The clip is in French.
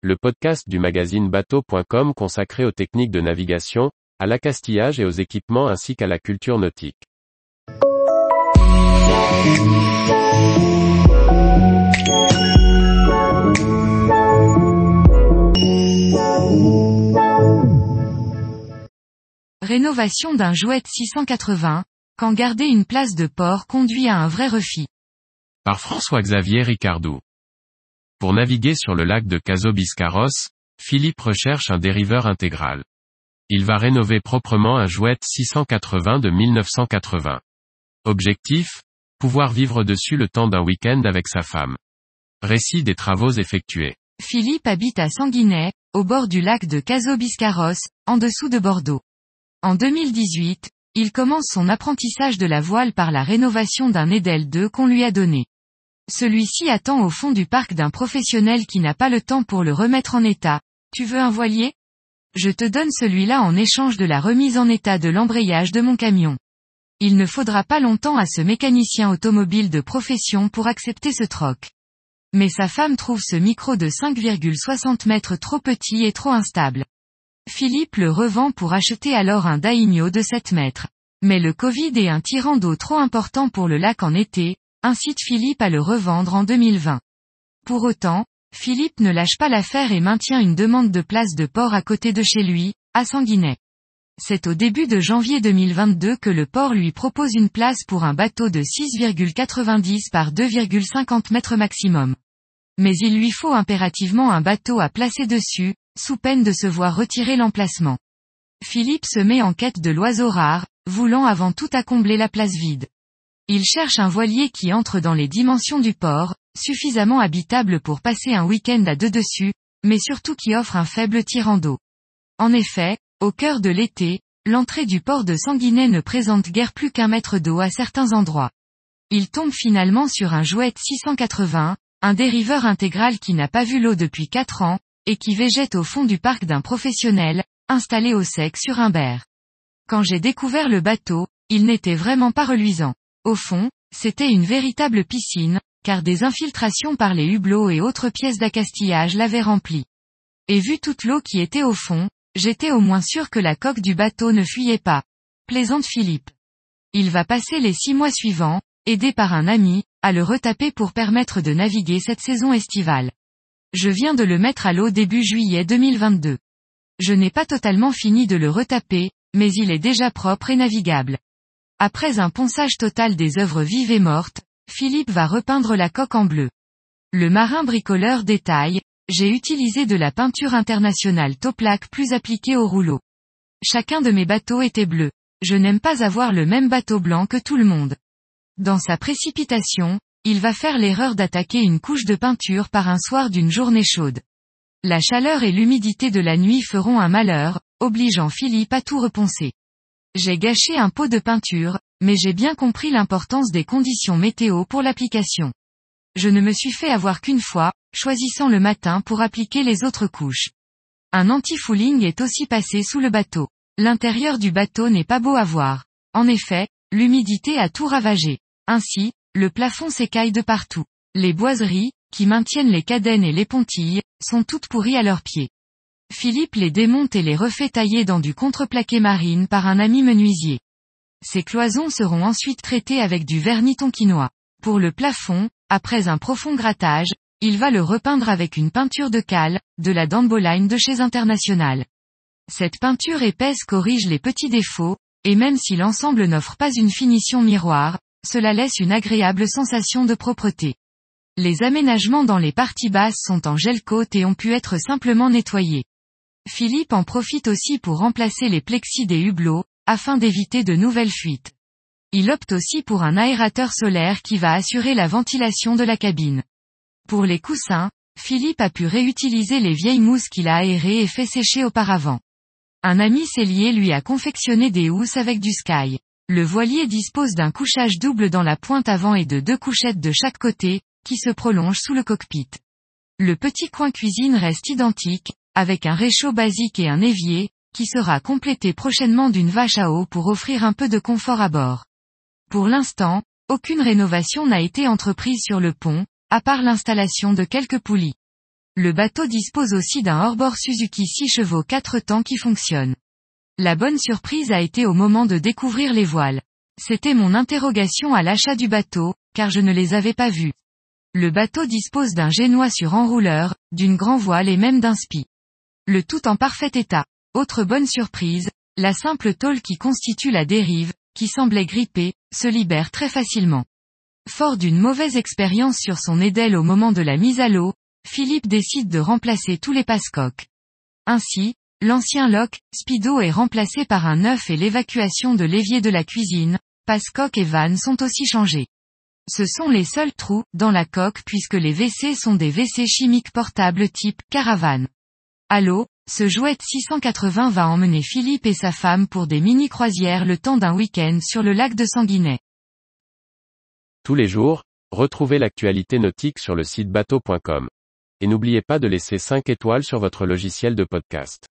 le podcast du magazine bateau.com consacré aux techniques de navigation, à l'accastillage et aux équipements ainsi qu'à la culture nautique. Rénovation d'un jouet 680, quand garder une place de port conduit à un vrai refit. Par François-Xavier Ricardou. Pour naviguer sur le lac de Caso-Biscarros, Philippe recherche un dériveur intégral. Il va rénover proprement un jouet 680 de 1980. Objectif Pouvoir vivre dessus le temps d'un week-end avec sa femme. Récit des travaux effectués. Philippe habite à Sanguinet, au bord du lac de Caso-Biscarros, en dessous de Bordeaux. En 2018, il commence son apprentissage de la voile par la rénovation d'un Edel 2 qu'on lui a donné. Celui-ci attend au fond du parc d'un professionnel qui n'a pas le temps pour le remettre en état. Tu veux un voilier? Je te donne celui-là en échange de la remise en état de l'embrayage de mon camion. Il ne faudra pas longtemps à ce mécanicien automobile de profession pour accepter ce troc. Mais sa femme trouve ce micro de 5,60 mètres trop petit et trop instable. Philippe le revend pour acheter alors un Daigno de 7 mètres. Mais le Covid est un tirant d'eau trop important pour le lac en été, incite Philippe à le revendre en 2020. Pour autant, Philippe ne lâche pas l'affaire et maintient une demande de place de port à côté de chez lui, à Sanguinet. C'est au début de janvier 2022 que le port lui propose une place pour un bateau de 6,90 par 2,50 mètres maximum. Mais il lui faut impérativement un bateau à placer dessus, sous peine de se voir retirer l'emplacement. Philippe se met en quête de l'oiseau rare, voulant avant tout à combler la place vide. Il cherche un voilier qui entre dans les dimensions du port, suffisamment habitable pour passer un week-end à deux dessus, mais surtout qui offre un faible tirant d'eau. En effet, au cœur de l'été, l'entrée du port de Sanguinet ne présente guère plus qu'un mètre d'eau à certains endroits. Il tombe finalement sur un jouet 680, un dériveur intégral qui n'a pas vu l'eau depuis 4 ans, et qui végète au fond du parc d'un professionnel, installé au sec sur un berre. Quand j'ai découvert le bateau, il n'était vraiment pas reluisant. Au fond, c'était une véritable piscine, car des infiltrations par les hublots et autres pièces d'accastillage l'avaient rempli. Et vu toute l'eau qui était au fond, j'étais au moins sûr que la coque du bateau ne fuyait pas. Plaisante Philippe. Il va passer les six mois suivants, aidé par un ami, à le retaper pour permettre de naviguer cette saison estivale. Je viens de le mettre à l'eau début juillet 2022. Je n'ai pas totalement fini de le retaper, mais il est déjà propre et navigable. Après un ponçage total des œuvres vives et mortes, Philippe va repeindre la coque en bleu. Le marin bricoleur détaille, j'ai utilisé de la peinture internationale Toplac plus appliquée au rouleau. Chacun de mes bateaux était bleu. Je n'aime pas avoir le même bateau blanc que tout le monde. Dans sa précipitation, il va faire l'erreur d'attaquer une couche de peinture par un soir d'une journée chaude. La chaleur et l'humidité de la nuit feront un malheur, obligeant Philippe à tout reponcer. J'ai gâché un pot de peinture, mais j'ai bien compris l'importance des conditions météo pour l'application. Je ne me suis fait avoir qu'une fois, choisissant le matin pour appliquer les autres couches. Un anti-fouling est aussi passé sous le bateau. L'intérieur du bateau n'est pas beau à voir. En effet, l'humidité a tout ravagé. Ainsi, le plafond s'écaille de partout. Les boiseries, qui maintiennent les cadènes et les pontilles, sont toutes pourries à leurs pieds. Philippe les démonte et les refait tailler dans du contreplaqué marine par un ami menuisier. Ces cloisons seront ensuite traitées avec du vernis tonkinois. Pour le plafond, après un profond grattage, il va le repeindre avec une peinture de cale, de la Damboline de chez International. Cette peinture épaisse corrige les petits défauts, et même si l'ensemble n'offre pas une finition miroir, cela laisse une agréable sensation de propreté. Les aménagements dans les parties basses sont en gel coat et ont pu être simplement nettoyés. Philippe en profite aussi pour remplacer les plexis des hublots, afin d'éviter de nouvelles fuites. Il opte aussi pour un aérateur solaire qui va assurer la ventilation de la cabine. Pour les coussins, Philippe a pu réutiliser les vieilles mousses qu'il a aérées et fait sécher auparavant. Un ami cellier lui a confectionné des housses avec du sky. Le voilier dispose d'un couchage double dans la pointe avant et de deux couchettes de chaque côté, qui se prolongent sous le cockpit. Le petit coin cuisine reste identique, avec un réchaud basique et un évier, qui sera complété prochainement d'une vache à eau pour offrir un peu de confort à bord. Pour l'instant, aucune rénovation n'a été entreprise sur le pont, à part l'installation de quelques poulies. Le bateau dispose aussi d'un hors-bord Suzuki 6 chevaux 4 temps qui fonctionne. La bonne surprise a été au moment de découvrir les voiles. C'était mon interrogation à l'achat du bateau, car je ne les avais pas vus. Le bateau dispose d'un génois sur enrouleur, d'une grand voile et même d'un spi. Le tout en parfait état. Autre bonne surprise, la simple tôle qui constitue la dérive, qui semblait gripper, se libère très facilement. Fort d'une mauvaise expérience sur son édelle au moment de la mise à l'eau, Philippe décide de remplacer tous les passecoques. Ainsi, l'ancien lock, Speedo est remplacé par un neuf et l'évacuation de l'évier de la cuisine, passecoque et vannes sont aussi changés. Ce sont les seuls trous dans la coque puisque les WC sont des WC chimiques portables type caravane. Allô, ce jouet 680 va emmener Philippe et sa femme pour des mini-croisières le temps d'un week-end sur le lac de Sanguinet. Tous les jours, retrouvez l'actualité nautique sur le site bateau.com. Et n'oubliez pas de laisser 5 étoiles sur votre logiciel de podcast.